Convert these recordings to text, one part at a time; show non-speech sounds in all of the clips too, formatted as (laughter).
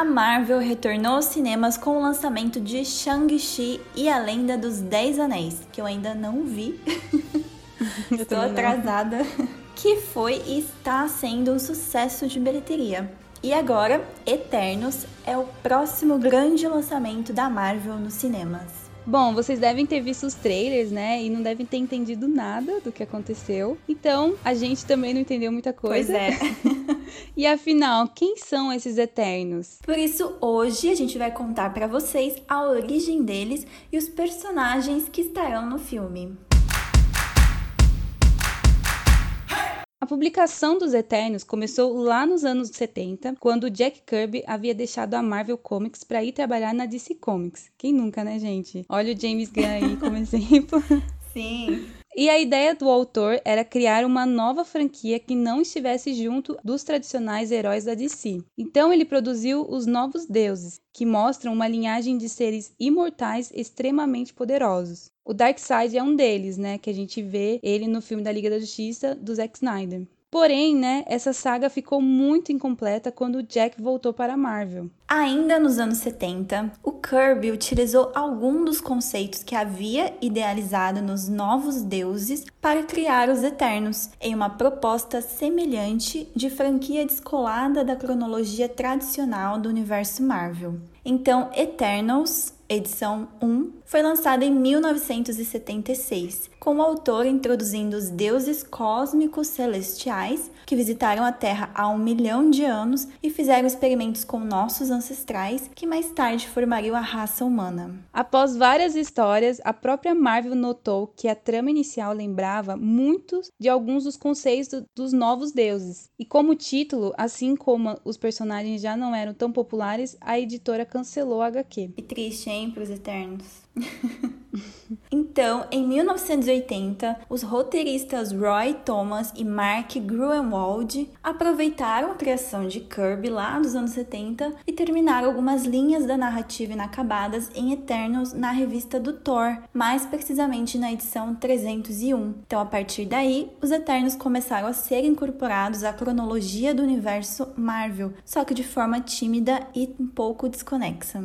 A Marvel retornou aos cinemas com o lançamento de Shang-Chi e a Lenda dos Dez Anéis, que eu ainda não vi. (laughs) Estou atrasada. Que foi e está sendo um sucesso de bilheteria. E agora, Eternos é o próximo grande lançamento da Marvel nos cinemas. Bom, vocês devem ter visto os trailers, né? E não devem ter entendido nada do que aconteceu. Então, a gente também não entendeu muita coisa. Pois é. (laughs) e afinal, quem são esses Eternos? Por isso, hoje a gente vai contar para vocês a origem deles e os personagens que estarão no filme. A publicação dos Eternos começou lá nos anos 70, quando Jack Kirby havia deixado a Marvel Comics para ir trabalhar na DC Comics. Quem nunca, né, gente? Olha o James Gunn aí como (laughs) exemplo. Sim. E a ideia do autor era criar uma nova franquia que não estivesse junto dos tradicionais heróis da DC. Então ele produziu os Novos Deuses, que mostram uma linhagem de seres imortais extremamente poderosos. O Darkseid é um deles, né, que a gente vê ele no filme da Liga da Justiça do Zack Snyder. Porém, né, essa saga ficou muito incompleta quando Jack voltou para a Marvel. Ainda nos anos 70, o Kirby utilizou algum dos conceitos que havia idealizado nos Novos Deuses para criar os Eternos, em uma proposta semelhante de franquia descolada da cronologia tradicional do universo Marvel. Então, Eternals edição 1, foi lançada em 1976, com o autor introduzindo os deuses cósmicos celestiais que visitaram a Terra há um milhão de anos e fizeram experimentos com nossos ancestrais, que mais tarde formariam a raça humana. Após várias histórias, a própria Marvel notou que a trama inicial lembrava muitos de alguns dos conceitos dos novos deuses. E como título, assim como os personagens já não eram tão populares, a editora cancelou a HQ. E triste, hein? para os Eternos. (laughs) então, em 1980, os roteiristas Roy Thomas e Mark Gruenwald aproveitaram a criação de Kirby lá dos anos 70 e terminaram algumas linhas da narrativa inacabadas em Eternals na revista do Thor, mais precisamente na edição 301. Então, a partir daí, os Eternos começaram a ser incorporados à cronologia do universo Marvel, só que de forma tímida e um pouco desconexa.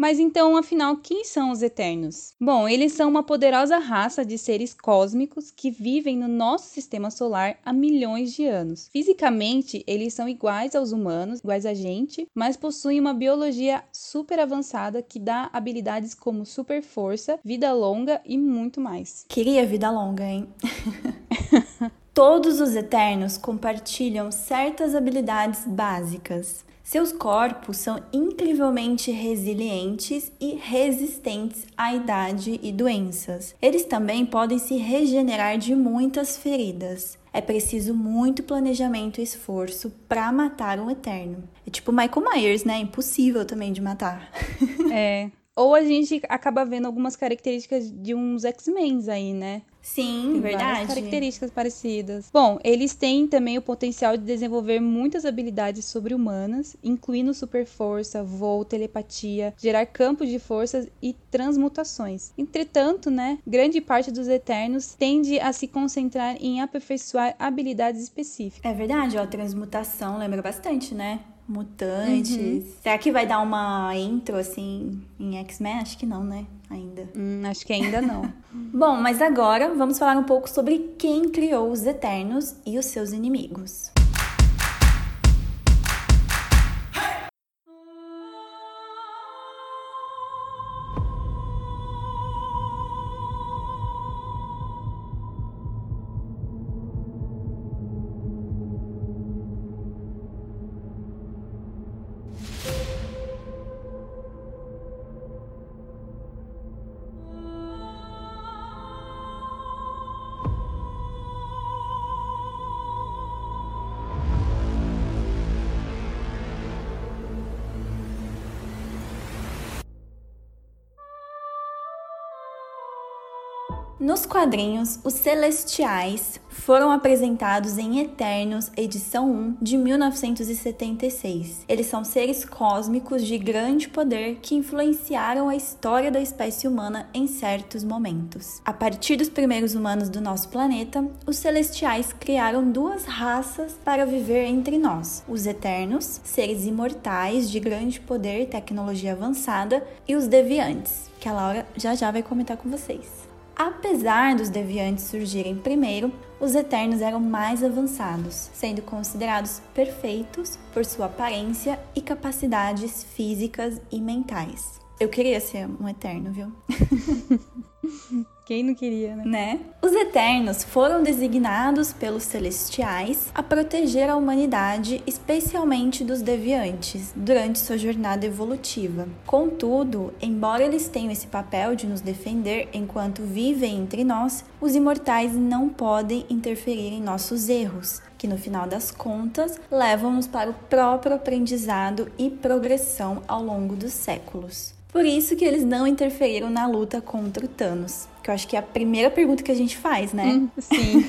Mas então, afinal, quem são os Eternos? Bom, eles são uma poderosa raça de seres cósmicos que vivem no nosso sistema solar há milhões de anos. Fisicamente, eles são iguais aos humanos, iguais a gente, mas possuem uma biologia super avançada que dá habilidades como super força, vida longa e muito mais. Queria vida longa, hein? (laughs) Todos os Eternos compartilham certas habilidades básicas. Seus corpos são incrivelmente resilientes e resistentes à idade e doenças. Eles também podem se regenerar de muitas feridas. É preciso muito planejamento e esforço para matar um Eterno. É tipo Michael Myers, né? Impossível também de matar. (laughs) É. Ou a gente acaba vendo algumas características de uns X-Men aí, né? Sim, Tem verdade. Características parecidas. Bom, eles têm também o potencial de desenvolver muitas habilidades sobre-humanas, incluindo super força, voo, telepatia, gerar campos de forças e transmutações. Entretanto, né, grande parte dos Eternos tende a se concentrar em aperfeiçoar habilidades específicas. É verdade, ó, transmutação lembra bastante, né? Mutantes. Uhum. Será que vai dar uma intro assim em X-Men? Acho que não, né? Ainda. Hum, acho que ainda não. (laughs) Bom, mas agora vamos falar um pouco sobre quem criou os Eternos e os seus inimigos. Nos quadrinhos, os Celestiais foram apresentados em Eternos, edição 1 de 1976. Eles são seres cósmicos de grande poder que influenciaram a história da espécie humana em certos momentos. A partir dos primeiros humanos do nosso planeta, os Celestiais criaram duas raças para viver entre nós: os Eternos, seres imortais de grande poder e tecnologia avançada, e os Deviantes, que a Laura já já vai comentar com vocês. Apesar dos deviantes surgirem primeiro, os eternos eram mais avançados, sendo considerados perfeitos por sua aparência e capacidades físicas e mentais. Eu queria ser um eterno, viu? (laughs) Quem não queria, né? né? Os Eternos foram designados pelos Celestiais a proteger a humanidade, especialmente dos deviantes, durante sua jornada evolutiva. Contudo, embora eles tenham esse papel de nos defender enquanto vivem entre nós, os imortais não podem interferir em nossos erros, que no final das contas levam-nos para o próprio aprendizado e progressão ao longo dos séculos. Por isso que eles não interferiram na luta contra o Thanos. Que eu acho que é a primeira pergunta que a gente faz, né? Hum, sim.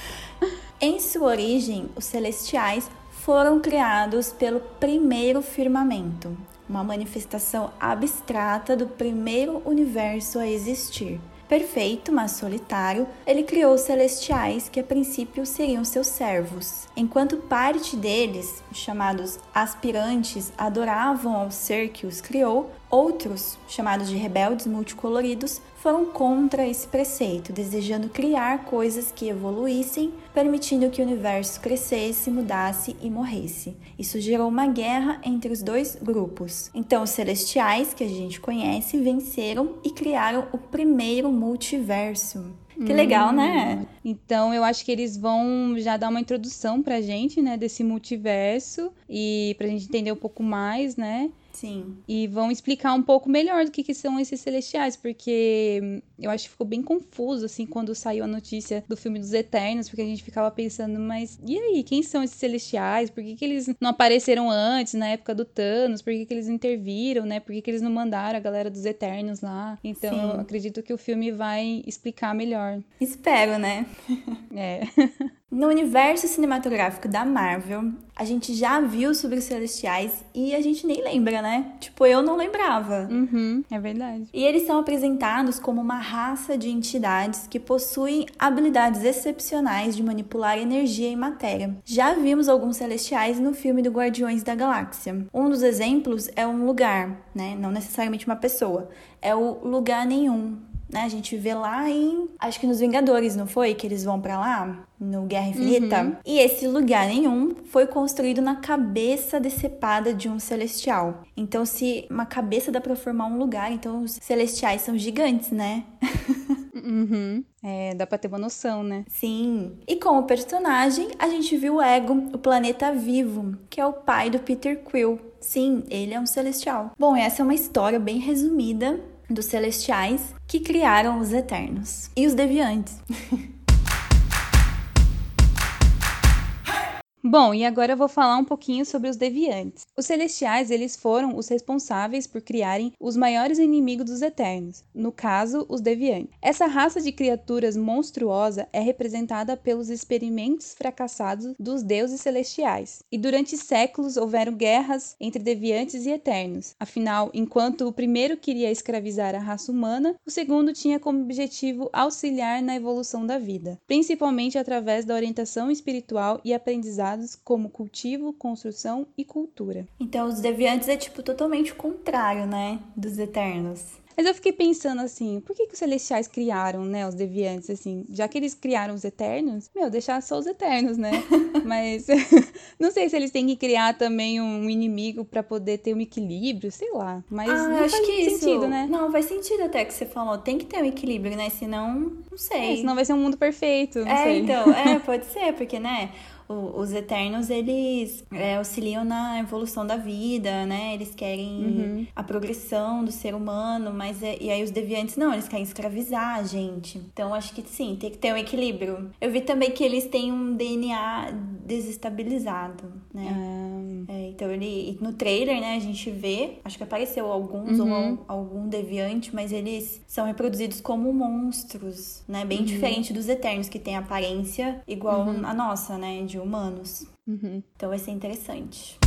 (laughs) em sua origem, os celestiais foram criados pelo primeiro firmamento, uma manifestação abstrata do primeiro universo a existir. Perfeito, mas solitário, ele criou os celestiais, que a princípio seriam seus servos. Enquanto parte deles, chamados aspirantes, adoravam ao ser que os criou, outros, chamados de rebeldes multicoloridos, foram contra esse preceito, desejando criar coisas que evoluíssem, permitindo que o universo crescesse, mudasse e morresse. Isso gerou uma guerra entre os dois grupos. Então, os celestiais, que a gente conhece, venceram e criaram o primeiro multiverso. Que legal, né? Hum. Então eu acho que eles vão já dar uma introdução pra gente, né, desse multiverso e pra gente entender um pouco mais, né? Sim. E vão explicar um pouco melhor do que, que são esses celestiais, porque eu acho que ficou bem confuso, assim, quando saiu a notícia do filme dos Eternos, porque a gente ficava pensando, mas e aí, quem são esses celestiais? Por que, que eles não apareceram antes, na época do Thanos? Por que, que eles interviram, né? Por que, que eles não mandaram a galera dos Eternos lá? Então, Sim. eu acredito que o filme vai explicar melhor. Espero, né? é. (laughs) No universo cinematográfico da Marvel, a gente já viu sobre os Celestiais e a gente nem lembra, né? Tipo, eu não lembrava. Uhum, é verdade. E eles são apresentados como uma raça de entidades que possuem habilidades excepcionais de manipular energia e matéria. Já vimos alguns Celestiais no filme do Guardiões da Galáxia. Um dos exemplos é um lugar, né? Não necessariamente uma pessoa. É o Lugar Nenhum, né? A gente vê lá em. Acho que nos Vingadores, não foi? Que eles vão para lá? No Guerra Infinita. Uhum. E esse lugar nenhum foi construído na cabeça decepada de um celestial. Então, se uma cabeça dá pra formar um lugar, então os celestiais são gigantes, né? (laughs) Uhum. É, dá pra ter uma noção, né? Sim. E como personagem, a gente viu o Ego, o planeta vivo, que é o pai do Peter Quill. Sim, ele é um celestial. Bom, essa é uma história bem resumida dos celestiais que criaram os eternos e os deviantes. (laughs) Bom, e agora eu vou falar um pouquinho sobre os deviantes. Os celestiais, eles foram os responsáveis por criarem os maiores inimigos dos eternos, no caso, os deviantes. Essa raça de criaturas monstruosa é representada pelos experimentos fracassados dos deuses celestiais. E durante séculos houveram guerras entre deviantes e eternos. Afinal, enquanto o primeiro queria escravizar a raça humana, o segundo tinha como objetivo auxiliar na evolução da vida, principalmente através da orientação espiritual e como cultivo, construção e cultura. Então, os deviantes é tipo totalmente o contrário, né, dos eternos. Mas eu fiquei pensando assim, por que, que os celestiais criaram, né, os deviantes, assim? Já que eles criaram os eternos, meu, deixar só os eternos, né? (laughs) Mas (laughs) não sei se eles têm que criar também um inimigo para poder ter um equilíbrio, sei lá. Mas ah, não acho faz que sentido, isso... né? Não, faz sentido até que você falou. Tem que ter um equilíbrio, né? Senão, não sei. É, senão vai ser um mundo perfeito, não é, sei. então, é, (laughs) pode ser, porque, né? Os Eternos, eles é, auxiliam na evolução da vida, né? Eles querem uhum. a progressão do ser humano, mas é, e aí os Deviantes não, eles querem escravizar a gente. Então acho que sim, tem que ter um equilíbrio. Eu vi também que eles têm um DNA desestabilizado, né? Ah. É, então ele no trailer, né, a gente vê, acho que apareceu alguns uhum. ou algum deviante, mas eles são reproduzidos como monstros, né, bem uhum. diferente dos Eternos que tem aparência igual uhum. a nossa, né, de humanos. Uhum. Então vai ser interessante.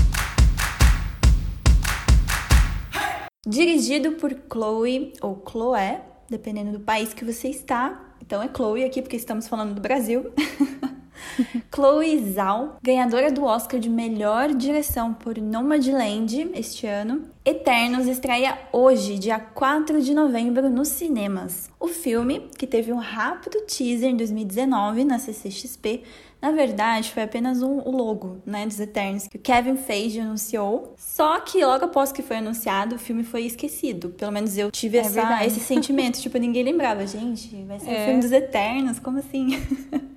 Dirigido por Chloe ou Chloé, dependendo do país que você está. Então é Chloe aqui porque estamos falando do Brasil. (laughs) Chloe Zhao, ganhadora do Oscar de melhor direção por Nomadland este ano. Eternos estreia hoje, dia 4 de novembro, nos cinemas. O filme, que teve um rápido teaser em 2019 na CCXP, na verdade, foi apenas um, o logo, né, dos Eternos, que o Kevin Feige anunciou. Só que logo após que foi anunciado, o filme foi esquecido. Pelo menos eu tive é essa, esse sentimento. tipo, ninguém lembrava. Gente, vai ser é. o filme dos Eternos? Como assim? (laughs)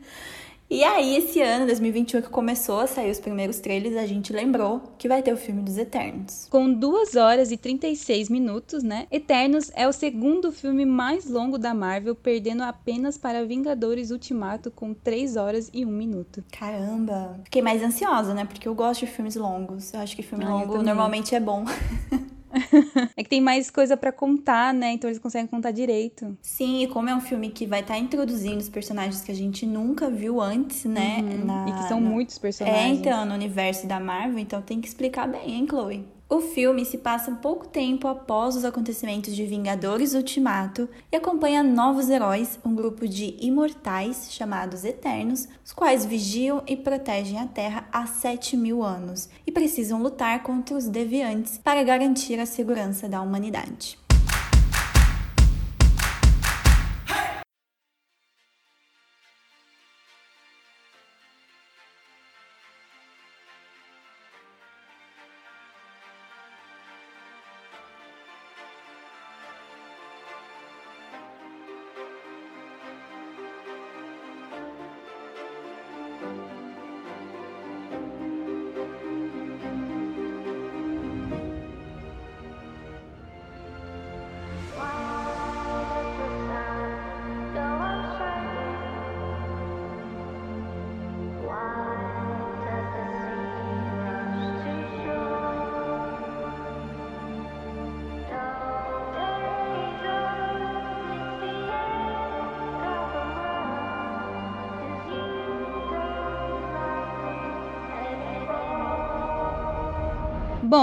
E aí, esse ano, 2021, que começou a sair os primeiros trailers, a gente lembrou que vai ter o filme dos Eternos. Com 2 horas e 36 minutos, né? Eternos é o segundo filme mais longo da Marvel, perdendo apenas para Vingadores Ultimato com 3 horas e 1 minuto. Caramba! Fiquei mais ansiosa, né? Porque eu gosto de filmes longos. Eu acho que filme ah, longo normalmente é bom. (laughs) (laughs) é que tem mais coisa para contar, né? Então eles conseguem contar direito. Sim, e como é um filme que vai estar tá introduzindo os personagens que a gente nunca viu antes, né? Uhum. Na, e que são na... muitos personagens. É, então, no universo da Marvel, então tem que explicar bem, hein, Chloe? O filme se passa pouco tempo após os acontecimentos de Vingadores Ultimato e acompanha novos heróis, um grupo de imortais chamados Eternos, os quais vigiam e protegem a Terra há 7 mil anos e precisam lutar contra os deviantes para garantir a segurança da humanidade.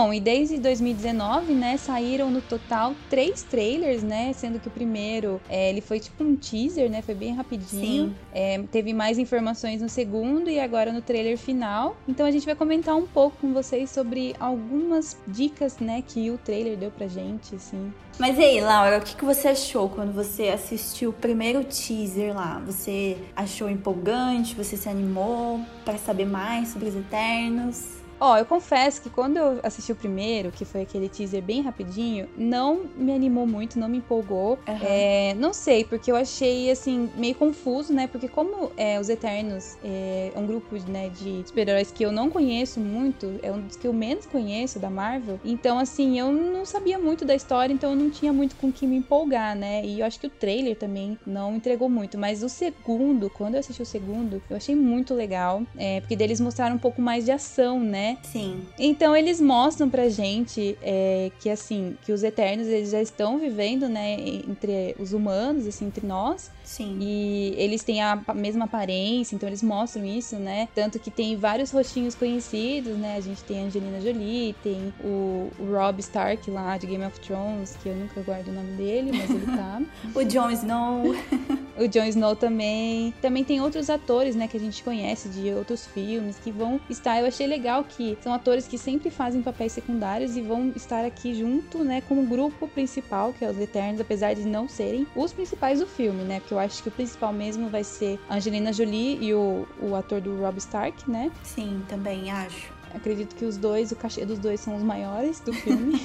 Bom, e desde 2019, né, saíram no total três trailers, né, sendo que o primeiro, é, ele foi tipo um teaser, né, foi bem rapidinho. É, teve mais informações no segundo e agora no trailer final. Então a gente vai comentar um pouco com vocês sobre algumas dicas, né, que o trailer deu pra gente, assim. Mas e aí, Laura, o que, que você achou quando você assistiu o primeiro teaser lá? Você achou empolgante? Você se animou para saber mais sobre os Eternos? Ó, oh, eu confesso que quando eu assisti o primeiro, que foi aquele teaser bem rapidinho, não me animou muito, não me empolgou. Uhum. É, não sei, porque eu achei, assim, meio confuso, né? Porque como é, os Eternos é, é um grupo né, de super-heróis que eu não conheço muito, é um dos que eu menos conheço da Marvel, então, assim, eu não sabia muito da história, então eu não tinha muito com que me empolgar, né? E eu acho que o trailer também não entregou muito. Mas o segundo, quando eu assisti o segundo, eu achei muito legal, é, porque deles mostraram um pouco mais de ação, né? Né? Sim. Então eles mostram pra gente é, que assim, que os Eternos eles já estão vivendo, né, entre os humanos, assim, entre nós. Sim. E eles têm a mesma aparência, então eles mostram isso, né? Tanto que tem vários rostinhos conhecidos, né? A gente tem a Angelina Jolie, tem o, Rob Stark lá de Game of Thrones, que eu nunca guardo o nome dele, mas ele tá. (laughs) o Jon Snow. (laughs) o Jon Snow também. Também tem outros atores, né, que a gente conhece de outros filmes que vão estar. Eu achei legal que são atores que sempre fazem papéis secundários e vão estar aqui junto, né, como grupo principal, que é os Eternos, apesar de não serem os principais do filme, né? Porque eu acho que o principal mesmo vai ser Angelina Jolie e o, o ator do Rob Stark, né? Sim, também acho. Acredito que os dois, o cachê dos dois são os maiores do filme.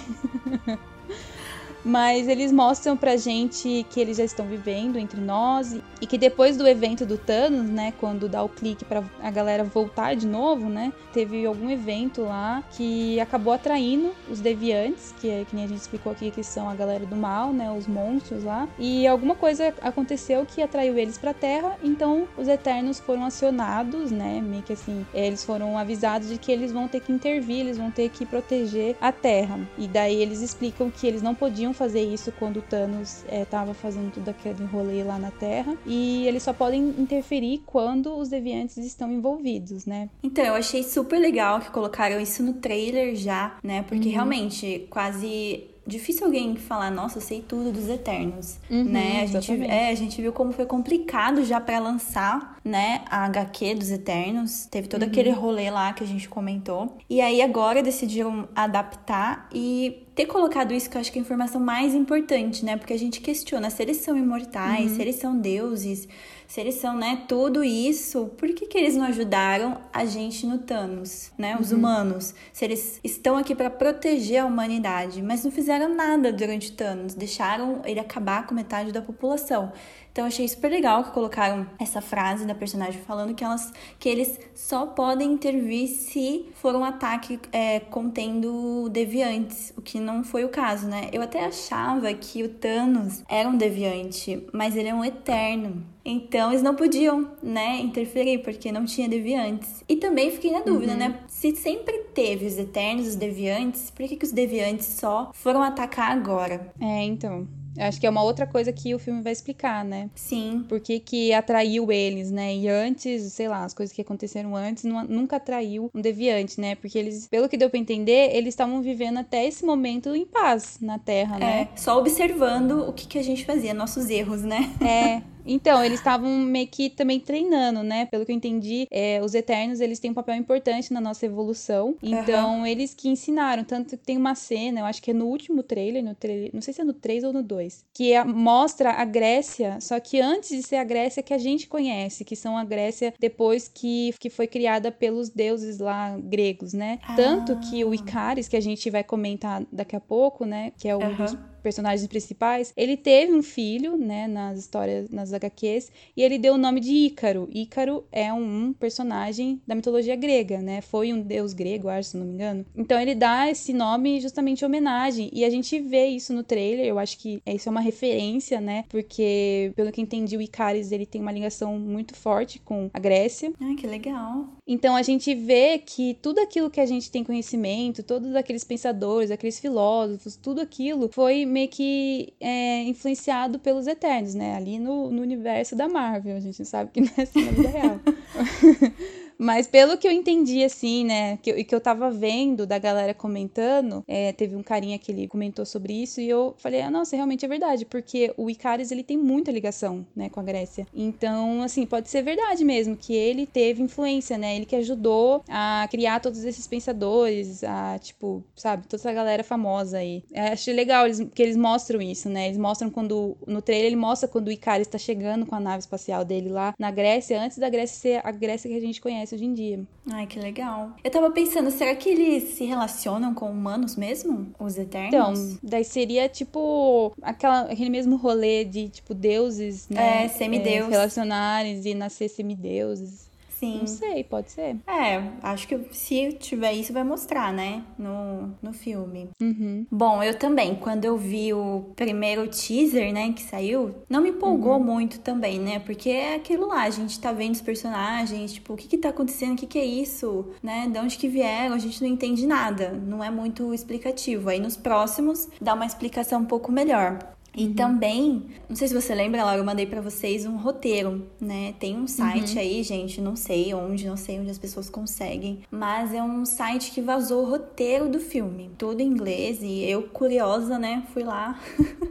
(laughs) Mas eles mostram pra gente que eles já estão vivendo entre nós e que depois do evento do Thanos, né, quando dá o clique para a galera voltar de novo, né, teve algum evento lá que acabou atraindo os deviantes, que é que nem a gente explicou aqui que são a galera do mal, né, os monstros lá, e alguma coisa aconteceu que atraiu eles para Terra, então os Eternos foram acionados, né, meio que assim, eles foram avisados de que eles vão ter que intervir, eles vão ter que proteger a Terra. E daí eles explicam que eles não podiam fazer isso quando o Thanos estava é, fazendo tudo aquele rolê lá na Terra, e eles só podem interferir quando os deviantes estão envolvidos, né? Então, eu achei super legal que colocaram isso no trailer já, né? Porque uhum. realmente quase difícil alguém falar, nossa, eu sei tudo dos Eternos, uhum, né? A gente, é, a gente viu como foi complicado já para lançar, né, a HQ dos Eternos. Teve todo uhum. aquele rolê lá que a gente comentou. E aí agora decidiram adaptar e ter colocado isso que eu acho que é a informação mais importante, né? Porque a gente questiona se eles são imortais, uhum. se eles são deuses, se eles são, né, tudo isso, por que, que eles não ajudaram a gente no Thanos, né? Os uhum. humanos. Se eles estão aqui para proteger a humanidade, mas não fizeram nada durante o Thanos, deixaram ele acabar com metade da população. Então achei super legal que colocaram essa frase da personagem falando que elas que eles só podem intervir se for um ataque é, contendo deviantes, o que não foi o caso, né? Eu até achava que o Thanos era um deviante, mas ele é um eterno. Então eles não podiam, né, interferir porque não tinha deviantes. E também fiquei na dúvida, uhum. né? Se sempre teve os eternos, os deviantes, por que, que os deviantes só foram atacar agora? É, então. Acho que é uma outra coisa que o filme vai explicar, né? Sim. Por que, que atraiu eles, né? E antes, sei lá, as coisas que aconteceram antes não, nunca atraiu um deviante, né? Porque eles, pelo que deu pra entender, eles estavam vivendo até esse momento em paz na Terra, né? É, só observando o que, que a gente fazia, nossos erros, né? É. (laughs) Então, eles estavam meio que também treinando, né? Pelo que eu entendi, é, os Eternos, eles têm um papel importante na nossa evolução. Então, uhum. eles que ensinaram. Tanto que tem uma cena, eu acho que é no último trailer, no trailer não sei se é no 3 ou no 2, que é, mostra a Grécia, só que antes de ser a Grécia que a gente conhece, que são a Grécia depois que, que foi criada pelos deuses lá gregos, né? Ah. Tanto que o Icaris, que a gente vai comentar daqui a pouco, né? Que é um uhum. dos personagens principais, ele teve um filho, né, nas histórias, nas HQs, e ele deu o nome de Ícaro. Ícaro é um personagem da mitologia grega, né? Foi um deus grego, acho, se não me engano. Então ele dá esse nome justamente em homenagem, e a gente vê isso no trailer, eu acho que isso é uma referência, né? Porque, pelo que entendi, o Icaris, ele tem uma ligação muito forte com a Grécia. Ai, que legal. Então a gente vê que tudo aquilo que a gente tem conhecimento, todos aqueles pensadores, aqueles filósofos, tudo aquilo foi meio que é, influenciado pelos Eternos, né? Ali no, no universo da Marvel. A gente sabe que não é assim na vida real. (laughs) Mas pelo que eu entendi, assim, né, que eu, que eu tava vendo da galera comentando, é, teve um carinha que ele comentou sobre isso e eu falei, ah, nossa, realmente é verdade, porque o Icaris, ele tem muita ligação, né, com a Grécia. Então, assim, pode ser verdade mesmo, que ele teve influência, né, ele que ajudou a criar todos esses pensadores, a, tipo, sabe, toda essa galera famosa aí. Eu achei legal eles, que eles mostram isso, né, eles mostram quando, no trailer ele mostra quando o Icaris tá chegando com a nave espacial dele lá na Grécia, antes da Grécia ser a Grécia que a gente conhece acontece hoje em dia. Ai, que legal. Eu tava pensando, será que eles se relacionam com humanos mesmo? Os Eternos? Então, daí seria tipo aquela, aquele mesmo rolê de tipo deuses, né? É, semideus. É, relacionarem e nascer semideuses. Sim. Não sei, pode ser. É, acho que se tiver isso, vai mostrar, né? No, no filme. Uhum. Bom, eu também, quando eu vi o primeiro teaser, né, que saiu, não me empolgou uhum. muito também, né? Porque é aquilo lá, a gente tá vendo os personagens, tipo, o que que tá acontecendo? O que que é isso? Né? De onde que vieram? A gente não entende nada. Não é muito explicativo. Aí nos próximos dá uma explicação um pouco melhor. E uhum. também, não sei se você lembra, Laura, eu mandei para vocês um roteiro, né? Tem um site uhum. aí, gente, não sei onde, não sei onde as pessoas conseguem, mas é um site que vazou o roteiro do filme, tudo em inglês, e eu, curiosa, né, fui lá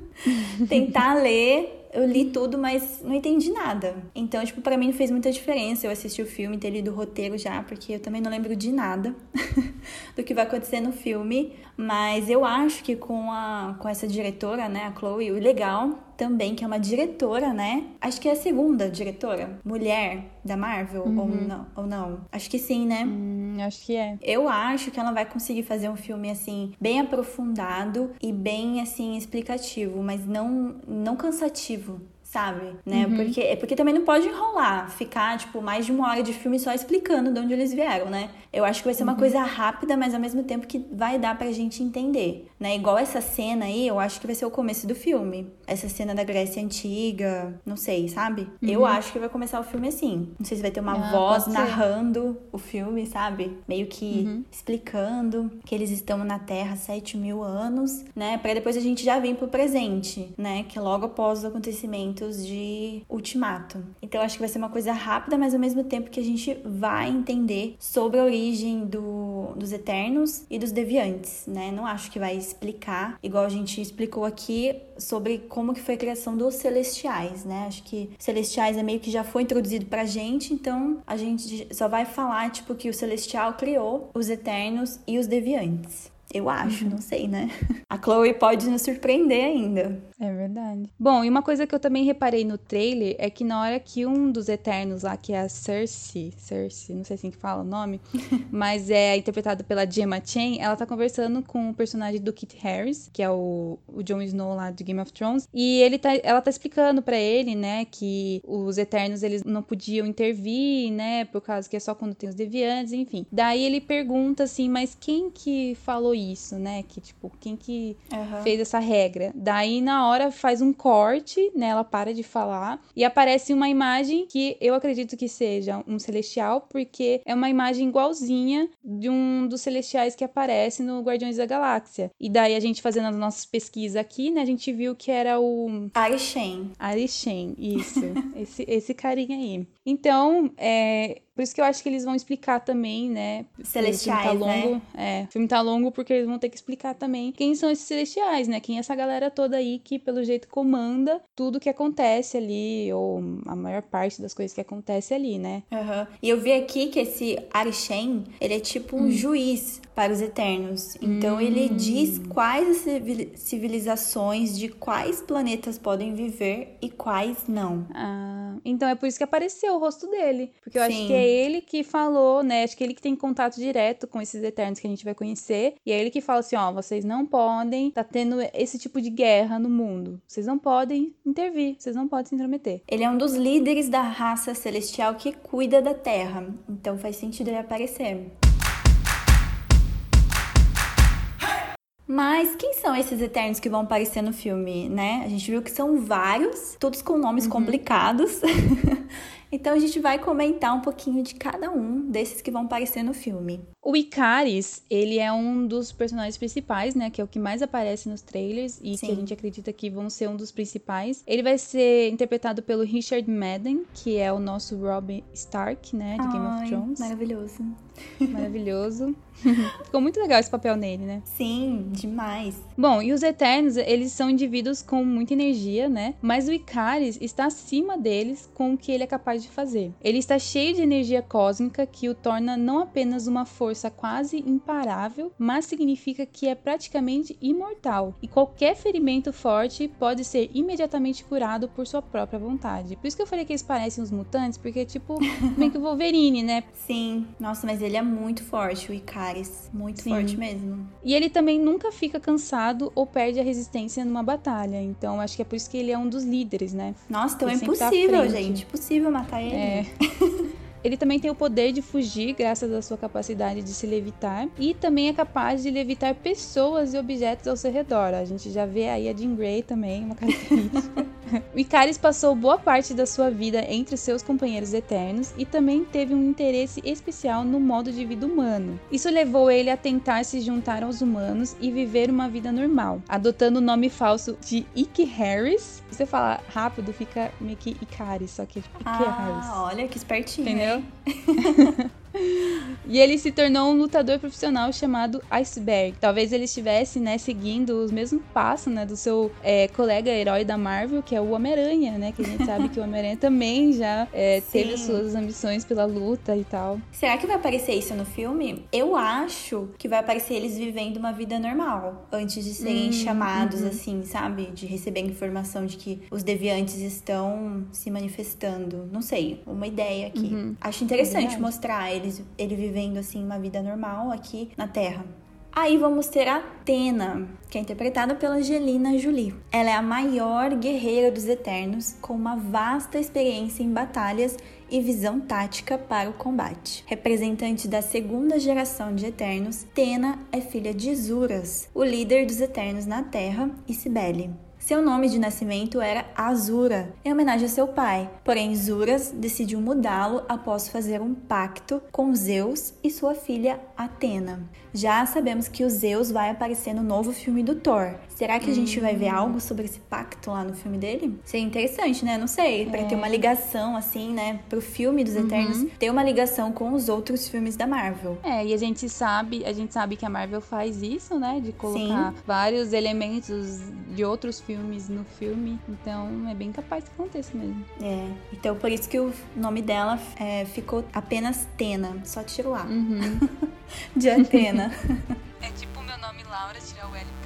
(laughs) tentar ler eu li tudo, mas não entendi nada. Então, tipo, para mim não fez muita diferença eu assistir o filme, ter lido o roteiro já, porque eu também não lembro de nada (laughs) do que vai acontecer no filme. Mas eu acho que com, a, com essa diretora, né, a Chloe, o legal também, que é uma diretora, né? Acho que é a segunda diretora, mulher da Marvel, uhum. ou, não, ou não? Acho que sim, né? Hum, acho que é. Eu acho que ela vai conseguir fazer um filme, assim, bem aprofundado e bem, assim, explicativo, mas não, não cansativo sabe? Né? Uhum. Porque, é porque também não pode enrolar, ficar, tipo, mais de uma hora de filme só explicando de onde eles vieram, né? Eu acho que vai ser uma uhum. coisa rápida, mas ao mesmo tempo que vai dar pra gente entender, né? Igual essa cena aí, eu acho que vai ser o começo do filme. Essa cena da Grécia Antiga, não sei, sabe? Uhum. Eu acho que vai começar o filme assim. Não sei se vai ter uma ah, voz narrando o filme, sabe? Meio que uhum. explicando que eles estão na Terra há 7 mil anos, né? Pra depois a gente já vir pro presente, né? Que é logo após os acontecimentos de Ultimato. Então acho que vai ser uma coisa rápida, mas ao mesmo tempo que a gente vai entender sobre a origem origem do, dos Eternos e dos Deviantes, né? Não acho que vai explicar, igual a gente explicou aqui, sobre como que foi a criação dos Celestiais, né? Acho que Celestiais é meio que já foi introduzido pra gente, então a gente só vai falar, tipo, que o Celestial criou os Eternos e os Deviantes. Eu acho, uhum. não sei, né? (laughs) A Chloe pode nos surpreender ainda. É verdade. Bom, e uma coisa que eu também reparei no trailer é que na hora que um dos Eternos lá, que é a Cersei, Cersei, não sei assim que fala o nome, (laughs) mas é interpretado pela Gemma Chan, ela tá conversando com o personagem do Kit Harris, que é o, o Jon Snow lá de Game of Thrones, e ele tá, ela tá explicando para ele, né, que os Eternos eles não podiam intervir, né, por causa que é só quando tem os deviantes, enfim. Daí ele pergunta assim, mas quem que falou isso, né? Que, tipo, quem que uhum. fez essa regra? Daí, na hora, faz um corte, né? Ela para de falar e aparece uma imagem que eu acredito que seja um celestial, porque é uma imagem igualzinha de um dos celestiais que aparece no Guardiões da Galáxia. E daí, a gente fazendo as nossas pesquisas aqui, né? A gente viu que era o... Arishem. Arishem, isso. (laughs) esse, esse carinha aí. Então, é, por isso que eu acho que eles vão explicar também, né? Celestiais, o filme tá longo, né? É, o filme tá longo porque eles vão ter que explicar também quem são esses celestiais, né? Quem é essa galera toda aí que, pelo jeito, comanda tudo que acontece ali, ou a maior parte das coisas que acontece ali, né? Uhum. E eu vi aqui que esse Arishem, ele é tipo um hum. juiz para os Eternos. Então hum. ele diz quais civilizações de quais planetas podem viver e quais não. Ah, então é por isso que apareceu o rosto dele. Porque eu Sim. acho que é ele que falou, né? Acho que ele que tem contato direto com esses Eternos que a gente vai conhecer. E é ele que fala assim: ó, vocês não podem tá tendo esse tipo de guerra no mundo. Vocês não podem intervir, vocês não podem se intrometer. Ele é um dos líderes da raça celestial que cuida da Terra. Então faz sentido ele aparecer. Mas quem são esses Eternos que vão aparecer no filme, né? A gente viu que são vários, todos com nomes uhum. complicados. (laughs) Então a gente vai comentar um pouquinho de cada um desses que vão aparecer no filme. O Icaris, ele é um dos personagens principais, né? Que é o que mais aparece nos trailers e Sim. que a gente acredita que vão ser um dos principais. Ele vai ser interpretado pelo Richard Madden, que é o nosso Robb Stark, né? De Ai, Game of Thrones. Maravilhoso. (laughs) Maravilhoso. (laughs) Ficou muito legal esse papel nele, né? Sim, demais. Bom, e os Eternos, eles são indivíduos com muita energia, né? Mas o Icaris está acima deles com o que ele é capaz de fazer. Ele está cheio de energia cósmica que o torna não apenas uma força quase imparável, mas significa que é praticamente imortal. E qualquer ferimento forte pode ser imediatamente curado por sua própria vontade. Por isso que eu falei que eles parecem os mutantes, porque é tipo (laughs) meio que o Wolverine, né? Sim. Nossa, mas ele é muito forte, o Icaris. Muito Sim. forte mesmo. E ele também nunca fica cansado ou perde a resistência numa batalha. Então acho que é por isso que ele é um dos líderes, né? Nossa, então é impossível, gente. Impossível matar ele. É. (laughs) Ele também tem o poder de fugir graças à sua capacidade de se levitar e também é capaz de levitar pessoas e objetos ao seu redor. A gente já vê aí a Jean Grey também, uma característica. (laughs) o Icaris passou boa parte da sua vida entre seus companheiros eternos e também teve um interesse especial no modo de vida humano. Isso levou ele a tentar se juntar aos humanos e viver uma vida normal, adotando o nome falso de Ike Harris. Se você falar rápido, fica meio que Icaris, só que Ike ah, Harris. olha que espertinho. Entendeu? know. (laughs) E ele se tornou um lutador profissional chamado Iceberg. Talvez ele estivesse, né, seguindo os mesmos passos, né, do seu é, colega herói da Marvel, que é o Homem-Aranha, né? Que a gente sabe que o Homem-Aranha (laughs) também já é, teve suas ambições pela luta e tal. Será que vai aparecer isso no filme? Eu acho que vai aparecer eles vivendo uma vida normal, antes de serem hum, chamados, uhum. assim, sabe? De receber informação de que os deviantes estão se manifestando. Não sei, uma ideia aqui. Uhum. Acho interessante é mostrar eles, ele vivendo, assim, uma vida normal aqui na Terra. Aí vamos ter a Atena, que é interpretada pela Angelina Jolie. Ela é a maior guerreira dos Eternos, com uma vasta experiência em batalhas e visão tática para o combate. Representante da segunda geração de Eternos, Tena é filha de Zuras, o líder dos Eternos na Terra, e Cibele. Seu nome de nascimento era Azura, em homenagem a seu pai. Porém, Zuras decidiu mudá-lo após fazer um pacto com Zeus e sua filha Atena. Já sabemos que o Zeus vai aparecer no novo filme do Thor. Será que a gente vai ver hum. algo sobre esse pacto lá no filme dele? Seria interessante, né? Não sei, para é. ter uma ligação assim, né, pro filme dos Eternos, uhum. ter uma ligação com os outros filmes da Marvel. É, e a gente sabe, a gente sabe que a Marvel faz isso, né, de colocar Sim. vários elementos de outros filmes filmes no filme, então é bem capaz que aconteça mesmo. É, então por isso que o nome dela é, ficou apenas Tena, só tiro lá. Uhum. (laughs) de Atena. (laughs) é tipo o meu nome Laura, tirar o L.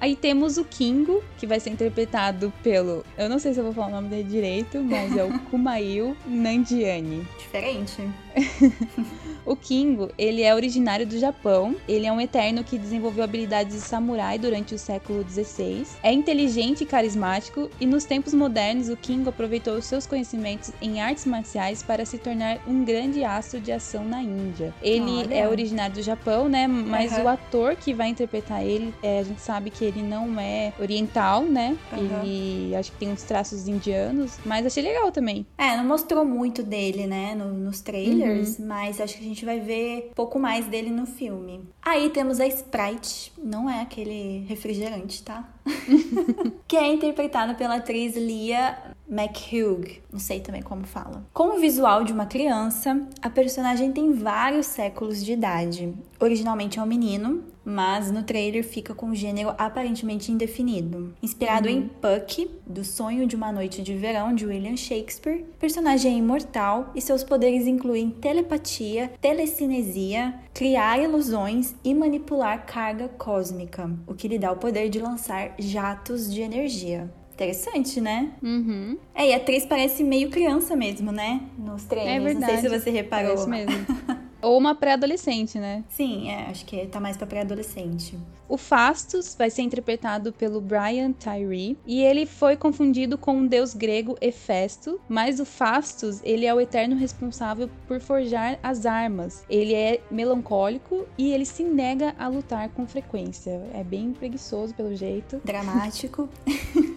Aí temos o Kingo, que vai ser interpretado pelo. Eu não sei se eu vou falar o nome dele direito, mas é o (laughs) Kumail Nandiani. Diferente. (laughs) O Kingo, ele é originário do Japão. Ele é um eterno que desenvolveu habilidades de samurai durante o século XVI. É inteligente e carismático e nos tempos modernos o Kingo aproveitou seus conhecimentos em artes marciais para se tornar um grande astro de ação na Índia. Ele Olha. é originário do Japão, né? Mas uhum. o ator que vai interpretar ele, é, a gente sabe que ele não é oriental, né? Uhum. Ele acho que tem uns traços indianos, mas achei legal também. É, não mostrou muito dele, né, no, nos trailers, uhum. mas acho que a gente vai ver pouco mais dele no filme. Aí temos a Sprite, não é aquele refrigerante, tá? (laughs) (laughs) que é interpretada pela atriz Lia McHugh, não sei também como fala. Com o visual de uma criança, a personagem tem vários séculos de idade. Originalmente é um menino, mas no trailer fica com um gênero aparentemente indefinido. Inspirado uhum. em Puck, do Sonho de uma Noite de Verão de William Shakespeare, o personagem é imortal e seus poderes incluem telepatia, telecinesia, criar ilusões e manipular carga cósmica, o que lhe dá o poder de lançar jatos de energia. Interessante, né? Uhum. É, e a atriz parece meio criança mesmo, né? Nos treinos. É verdade. Não sei se você reparou. Parece mesmo. (laughs) Ou uma pré-adolescente, né? Sim, é, acho que tá mais pra pré-adolescente. O Fastos vai ser interpretado pelo Brian Tyree e ele foi confundido com o deus grego Hefesto, mas o Fastos, ele é o eterno responsável por forjar as armas. Ele é melancólico e ele se nega a lutar com frequência. É bem preguiçoso pelo jeito. Dramático. (laughs)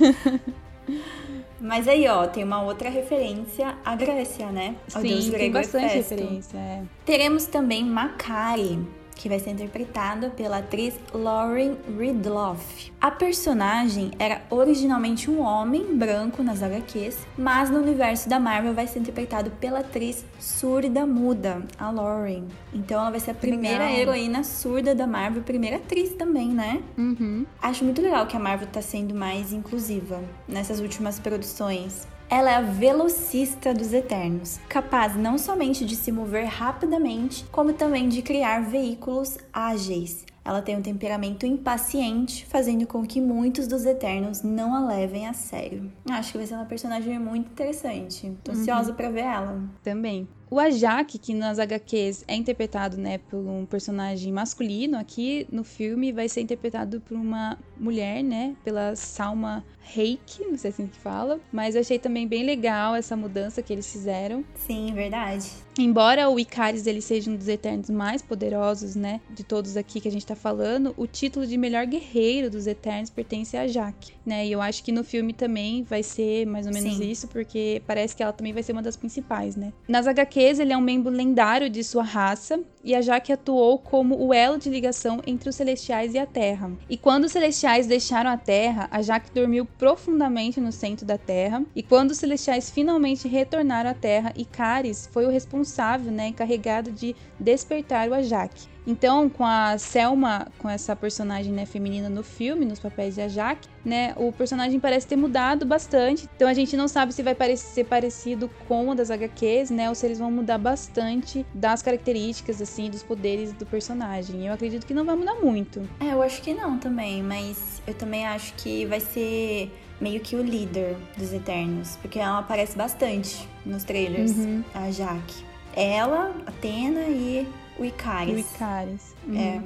(laughs) Mas aí, ó, tem uma outra referência à Grécia, né? Ao Sim, deus grego tem bastante referência. É. Teremos também Macari, que vai ser interpretada pela atriz Lauren Ridloff. A personagem era originalmente um homem branco nas HQs, mas no universo da Marvel vai ser interpretado pela atriz surda muda, a Lauren. Então ela vai ser a primeira legal. heroína surda da Marvel, primeira atriz também, né? Uhum. Acho muito legal que a Marvel tá sendo mais inclusiva nessas últimas produções. Ela é a velocista dos Eternos, capaz não somente de se mover rapidamente, como também de criar veículos ágeis. Ela tem um temperamento impaciente, fazendo com que muitos dos Eternos não a levem a sério. Acho que vai ser uma personagem muito interessante. Tô uhum. ansiosa para ver ela. Também. O Ajak, que nas HQs é interpretado, né, por um personagem masculino, aqui no filme vai ser interpretado por uma mulher, né, pela Salma Reiki, não sei assim que fala, mas eu achei também bem legal essa mudança que eles fizeram. Sim, verdade. Embora o Icaris ele seja um dos Eternos mais poderosos, né, de todos aqui que a gente tá falando, o título de melhor guerreiro dos Eternos pertence a Jaque, né? E eu acho que no filme também vai ser mais ou menos Sim. isso, porque parece que ela também vai ser uma das principais, né? Nas HQs ele é um membro lendário de sua raça e a Jaque atuou como o elo de ligação entre os celestiais e a Terra. E quando os celestiais deixaram a Terra, a Jaque dormiu profundamente no centro da Terra, e quando os celestiais finalmente retornaram à Terra, Icaris foi o responsável, né, encarregado de despertar o Ajak. Então, com a Selma, com essa personagem né, feminina no filme, nos papéis de Ajak, né, o personagem parece ter mudado bastante. Então a gente não sabe se vai ser parecido com o das HQs, né, ou se eles vão mudar bastante das características, assim, dos poderes do personagem. Eu acredito que não vai mudar muito. É, eu acho que não também, mas eu também acho que vai ser meio que o líder dos Eternos, porque ela aparece bastante nos trailers, uhum. a Jaque. Ela, Atena e o Icaris. O Icaris. Uhum. É.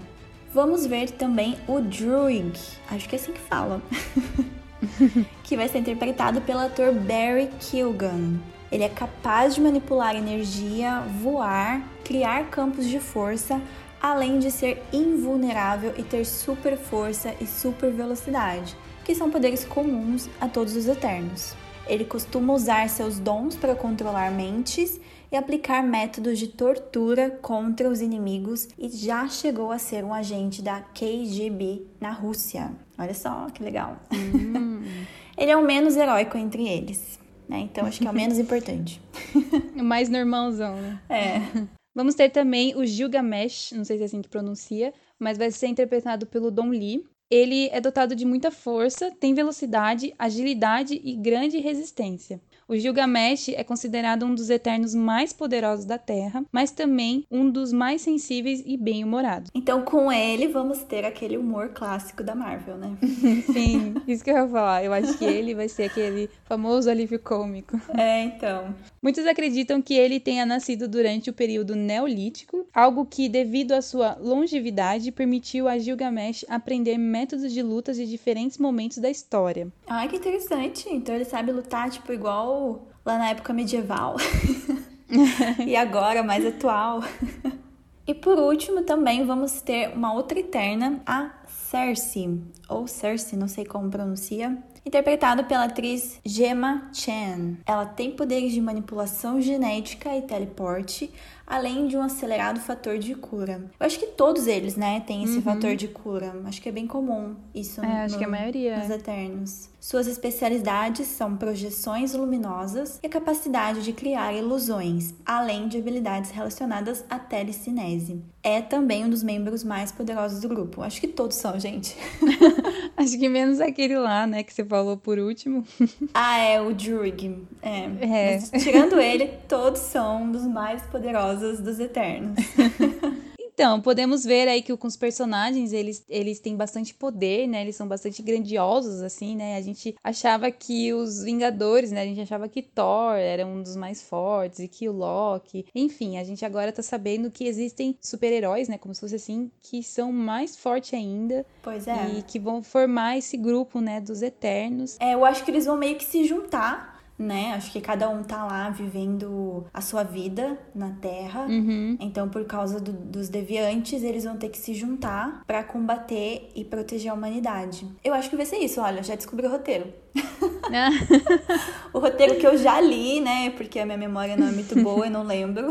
Vamos ver também o Druig, acho que é assim que fala, (laughs) que vai ser interpretado pelo ator Barry Keoghan. Ele é capaz de manipular energia, voar, criar campos de força, além de ser invulnerável e ter super força e super velocidade, que são poderes comuns a todos os Eternos. Ele costuma usar seus dons para controlar mentes e aplicar métodos de tortura contra os inimigos e já chegou a ser um agente da KGB na Rússia. Olha só que legal. Hum. (laughs) Ele é o menos heróico entre eles, né? Então acho que é o menos importante. (laughs) o mais normalzão, né? É. (laughs) Vamos ter também o Gilgamesh, não sei se é assim que pronuncia, mas vai ser interpretado pelo Don Lee. Ele é dotado de muita força, tem velocidade, agilidade e grande resistência. O Gilgamesh é considerado um dos eternos mais poderosos da Terra, mas também um dos mais sensíveis e bem-humorados. Então, com ele, vamos ter aquele humor clássico da Marvel, né? (laughs) Sim, isso que eu ia falar. Eu acho que ele vai ser aquele famoso alívio cômico. É, então. Muitos acreditam que ele tenha nascido durante o período neolítico, algo que, devido à sua longevidade, permitiu a Gilgamesh aprender métodos de lutas de diferentes momentos da história. Ai, que interessante. Então ele sabe lutar, tipo, igual lá na época medieval (laughs) e agora mais atual. e por último, também vamos ter uma outra Eterna, a Cersei, ou Cersei, não sei como pronuncia, interpretado pela atriz Gemma Chan. Ela tem poderes de manipulação genética e teleporte, além de um acelerado fator de cura. Eu acho que todos eles, né, têm esse uhum. fator de cura. Acho que é bem comum isso é, acho no, que a maioria. nos Eternos. Suas especialidades são projeções luminosas e a capacidade de criar ilusões, além de habilidades relacionadas à telecinese. É também um dos membros mais poderosos do grupo. Acho que todos são, gente. (laughs) Acho que menos aquele lá, né, que você falou por último. (laughs) ah, é, o Druig. É. é. Mas, tirando ele, todos são um dos mais poderosos dos Eternos. (laughs) Então, podemos ver aí que com os personagens, eles, eles têm bastante poder, né? Eles são bastante grandiosos, assim, né? A gente achava que os Vingadores, né? A gente achava que Thor era um dos mais fortes e que o Loki. Enfim, a gente agora tá sabendo que existem super-heróis, né? Como se fosse assim, que são mais fortes ainda. Pois é. E que vão formar esse grupo, né? Dos Eternos. É, eu acho que eles vão meio que se juntar né? Acho que cada um tá lá vivendo a sua vida na Terra. Uhum. Então, por causa do, dos deviantes, eles vão ter que se juntar para combater e proteger a humanidade. Eu acho que vai ser isso. Olha, já descobri o roteiro. (laughs) (laughs) o roteiro que eu já li, né? Porque a minha memória não é muito boa e não lembro.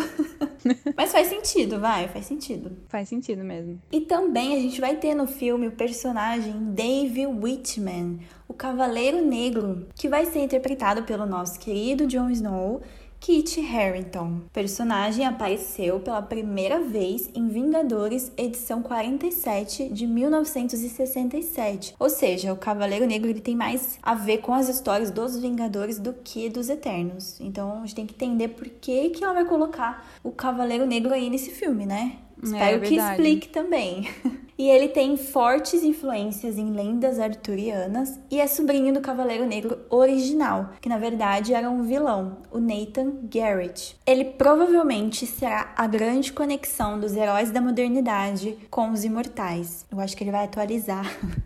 (laughs) Mas faz sentido, vai, faz sentido. Faz sentido mesmo. E também a gente vai ter no filme o personagem Dave Whitman, o Cavaleiro Negro, que vai ser interpretado pelo nosso querido Jon Snow Kit Harington. Personagem apareceu pela primeira vez em Vingadores, edição 47 de 1967. Ou seja, o Cavaleiro Negro ele tem mais a ver com as histórias dos Vingadores do que dos Eternos. Então a gente tem que entender por que, que ela vai colocar o Cavaleiro Negro aí nesse filme, né? Espero é, que explique também. (laughs) E ele tem fortes influências em lendas arturianas e é sobrinho do Cavaleiro Negro original, que na verdade era um vilão, o Nathan Garrett. Ele provavelmente será a grande conexão dos heróis da modernidade com os imortais. Eu acho que ele vai atualizar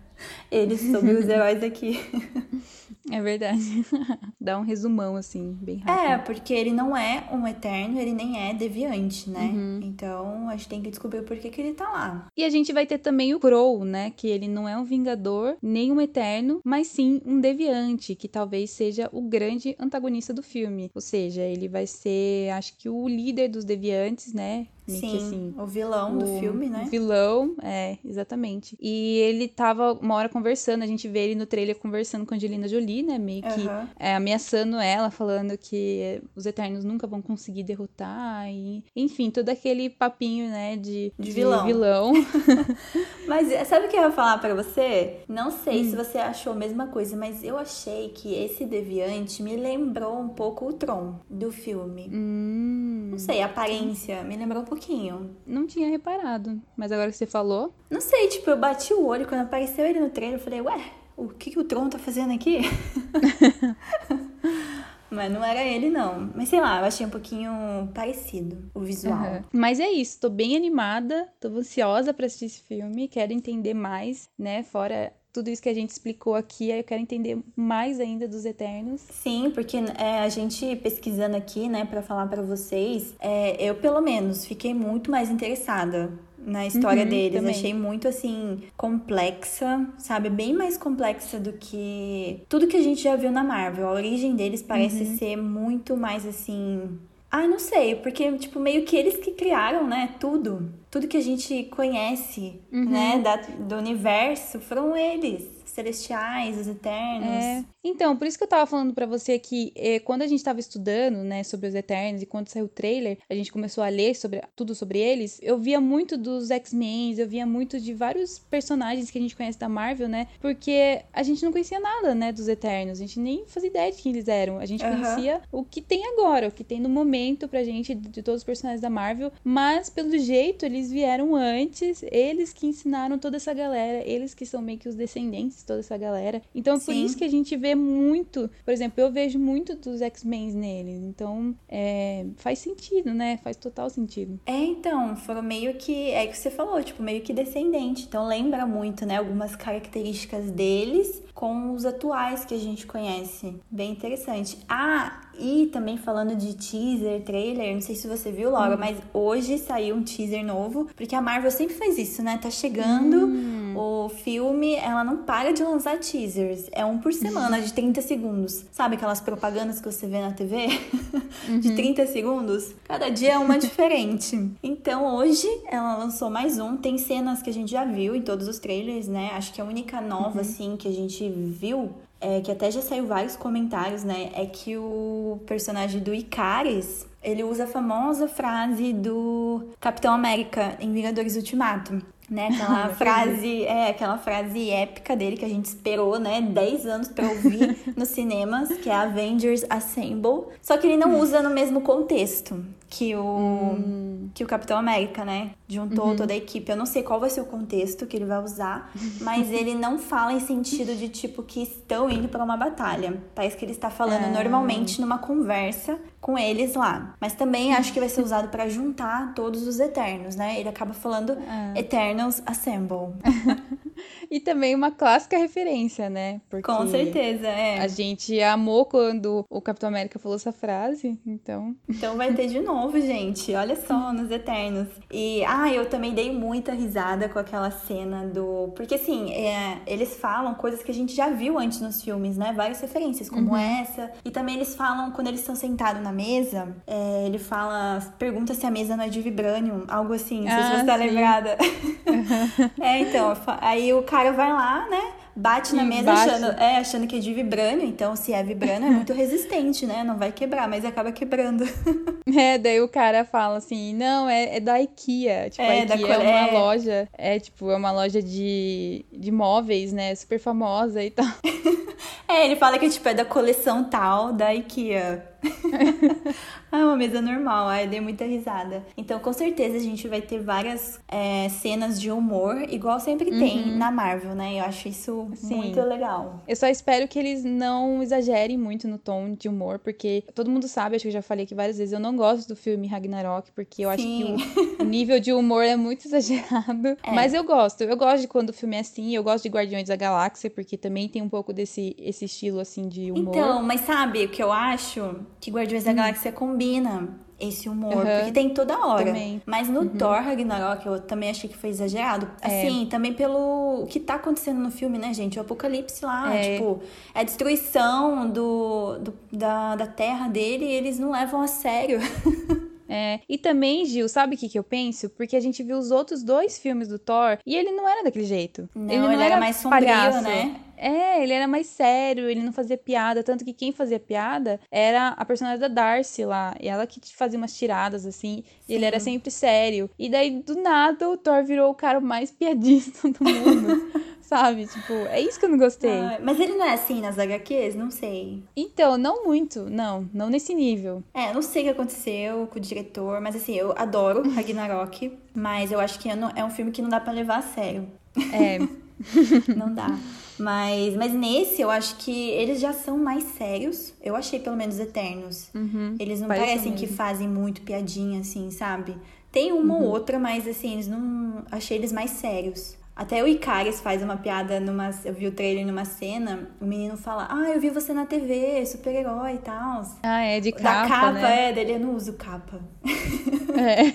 (laughs) eles sobre os (laughs) heróis aqui. É verdade. (laughs) Dá um resumão, assim, bem rápido. É, porque ele não é um eterno, ele nem é deviante, né? Uhum. Então a gente tem que descobrir por que, que ele tá lá. E a gente vai ter também o Crow, né? Que ele não é um vingador, nem um eterno, mas sim um deviante, que talvez seja o grande antagonista do filme. Ou seja, ele vai ser, acho que, o líder dos deviantes, né? Sim, assim, o vilão o, do filme, né? O vilão, é, exatamente. E ele tava uma hora conversando, a gente vê ele no trailer conversando com a Angelina Jolie, né? Meio que uhum. é, ameaçando ela, falando que os Eternos nunca vão conseguir derrotar. E, enfim, todo aquele papinho, né, de, de vilão. De vilão. (laughs) mas sabe o que eu ia falar para você? Não sei hum. se você achou a mesma coisa, mas eu achei que esse deviante me lembrou um pouco o Tron do filme. Hum. Não sei, a aparência me lembrou um pouquinho. Não tinha reparado, mas agora que você falou. Não sei, tipo, eu bati o olho quando apareceu ele no trailer, eu falei, ué, o que, que o Tron tá fazendo aqui? (laughs) Mas não era ele, não. Mas sei lá, eu achei um pouquinho parecido o visual. Uhum. Mas é isso, tô bem animada, tô ansiosa pra assistir esse filme, quero entender mais, né? Fora tudo isso que a gente explicou aqui, aí eu quero entender mais ainda dos Eternos. Sim, porque é, a gente pesquisando aqui, né, para falar para vocês, é, eu pelo menos fiquei muito mais interessada na história uhum, deles. Também. Achei muito assim complexa, sabe? Bem mais complexa do que tudo que a gente já viu na Marvel. A origem deles parece uhum. ser muito mais assim. Ai, não sei, porque, tipo, meio que eles que criaram, né, tudo tudo que a gente conhece, uhum. né, da, do universo, foram eles celestiais, os eternos. É. Então, por isso que eu tava falando para você que eh, quando a gente tava estudando, né, sobre os eternos e quando saiu o trailer, a gente começou a ler sobre tudo sobre eles, eu via muito dos X-Men, eu via muito de vários personagens que a gente conhece da Marvel, né? Porque a gente não conhecia nada, né, dos eternos, a gente nem fazia ideia de quem eles eram. A gente uhum. conhecia o que tem agora, o que tem no momento pra gente de, de todos os personagens da Marvel, mas pelo jeito eles vieram antes, eles que ensinaram toda essa galera, eles que são meio que os descendentes de toda essa galera. Então, é por isso que a gente vê muito, por exemplo, eu vejo muito dos X-Men neles. Então, é, faz sentido, né? Faz total sentido. É, então, foram meio que, é que você falou, tipo, meio que descendente. Então, lembra muito, né, algumas características deles com os atuais que a gente conhece. Bem interessante. Ah, e também falando de teaser, trailer, não sei se você viu, Laura, hum. mas hoje saiu um teaser novo, porque a Marvel sempre faz isso, né? Tá chegando hum. o filme, ela não para de lançar teasers. É um por semana, de 30 segundos. Sabe aquelas propagandas que você vê na TV? (laughs) Uhum. de 30 segundos? Cada dia é uma diferente. Então hoje ela lançou mais um. Tem cenas que a gente já viu em todos os trailers, né? Acho que a única nova, uhum. assim, que a gente viu é, que até já saiu vários comentários, né? É que o personagem do Icaris, ele usa a famosa frase do Capitão América em Vingadores Ultimato. Né, aquela frase, é, aquela frase épica dele que a gente esperou, né, 10 anos para ouvir (laughs) nos cinemas, que é Avengers Assemble. Só que ele não usa no mesmo contexto que o, hum. que o Capitão América, né? Juntou uhum. toda a equipe. Eu não sei qual vai ser o contexto que ele vai usar, mas (laughs) ele não fala em sentido de tipo que estão indo para uma batalha. Parece que ele está falando é. normalmente numa conversa com eles lá. Mas também acho que vai ser usado para juntar todos os Eternos, né? Ele acaba falando é. Eternals Assemble. (laughs) e também uma clássica referência, né? Porque Com certeza, é. A gente amou quando o Capitão América falou essa frase, então. Então vai ter de novo, gente. Olha só, nos Eternos. E, ah, eu também dei muita risada com aquela cena do. Porque, assim, é, eles falam coisas que a gente já viu antes nos filmes, né? Várias referências, como uhum. essa. E também eles falam, quando eles estão sentados na mesa, é, ele fala, pergunta se a mesa não é de vibranium, algo assim. Não sei ah, se você tá sim. lembrada. (laughs) é, então, aí o cara vai lá, né? Bate na mesa bate. Achando, é, achando que é de vibrânio. Então, se é vibrânio, é (laughs) muito resistente, né? Não vai quebrar, mas acaba quebrando. (laughs) É, daí o cara fala assim, não, é, é da IKEA. Tipo, é, a IKEA é uma é... loja, é tipo, é uma loja de, de móveis, né? Super famosa e tal. (laughs) é, ele fala que tipo, é da coleção tal da IKEA. (laughs) ah, uma mesa normal, ai, dei muita risada. Então, com certeza, a gente vai ter várias é, cenas de humor, igual sempre uhum. tem na Marvel, né? Eu acho isso Sim. muito legal. Eu só espero que eles não exagerem muito no tom de humor, porque todo mundo sabe, acho que eu já falei aqui várias vezes, eu não gosto do filme Ragnarok, porque eu Sim. acho que o, (laughs) nível de humor é muito exagerado. É. Mas eu gosto, eu gosto de quando o filme é assim, eu gosto de Guardiões da Galáxia, porque também tem um pouco desse esse estilo assim de humor. Então, mas sabe o que eu acho? Que Guardiões hum. da Galáxia combina esse humor, uhum. porque tem toda hora. Também. Mas no uhum. Thor Ragnarok eu também achei que foi exagerado. É. Assim, também pelo que tá acontecendo no filme, né, gente? O apocalipse lá, é. tipo, é a destruição do, do, da, da terra dele e eles não levam a sério. (laughs) É, e também, Gil, sabe o que, que eu penso? Porque a gente viu os outros dois filmes do Thor e ele não era daquele jeito. Não, ele não ele era mais sombrio, palhaço. né? É, ele era mais sério, ele não fazia piada, tanto que quem fazia piada era a personagem da Darcy lá, e ela que fazia umas tiradas assim, e ele era sempre sério. E daí do nada o Thor virou o cara mais piadista do mundo. (laughs) Sabe? Tipo, é isso que eu não gostei. Ah, mas ele não é assim nas HQs? Não sei. Então, não muito. Não, não nesse nível. É, não sei o que aconteceu com o diretor, mas assim, eu adoro (laughs) Ragnarok, mas eu acho que é um filme que não dá pra levar a sério. É. (laughs) Não dá. Mas, mas nesse, eu acho que eles já são mais sérios. Eu achei, pelo menos, Eternos. Uhum. Eles não Pareceu parecem que mesmo. fazem muito piadinha, assim, sabe? Tem uma Uhum. ou outra, mas assim, eles não. Achei eles mais sérios. Até o Icaris faz uma piada numa. Eu vi o trailer numa cena, o menino fala, ah, eu vi você na TV, super-herói e tal. Ah, é de Da capa, capa, né? é, dele eu não uso capa. É.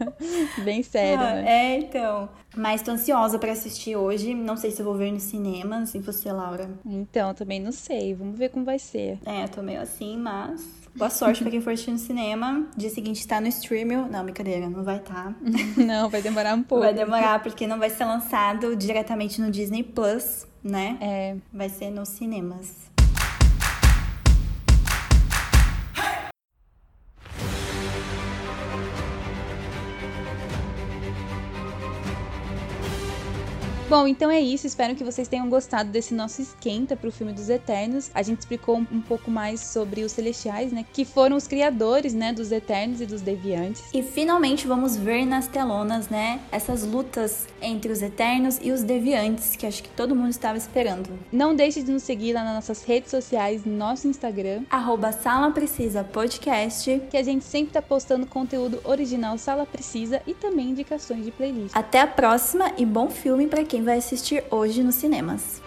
(laughs) Bem sério, Ah, né? É, então. Mas tô ansiosa pra assistir hoje. Não sei se eu vou ver nos cinemas. E você, Laura? Então, também não sei. Vamos ver como vai ser. É, tô meio assim, mas. Boa sorte pra quem for assistir no cinema. Dia seguinte tá no streaming. Não, brincadeira, não vai estar. (laughs) Não, vai demorar um pouco. Vai demorar porque não vai ser lançado diretamente no Disney Plus, né? É. Vai ser nos cinemas. Bom, então é isso. Espero que vocês tenham gostado desse nosso esquenta pro filme dos Eternos. A gente explicou um, um pouco mais sobre os Celestiais, né? Que foram os criadores, né? Dos Eternos e dos Deviantes. E finalmente vamos ver nas telonas, né? Essas lutas entre os Eternos e os Deviantes, que acho que todo mundo estava esperando. Não deixe de nos seguir lá nas nossas redes sociais, no nosso Instagram, Arroba Sala Precisa Podcast. que a gente sempre tá postando conteúdo original Sala Precisa e também indicações de playlist. Até a próxima e bom filme para quem vai assistir hoje nos cinemas.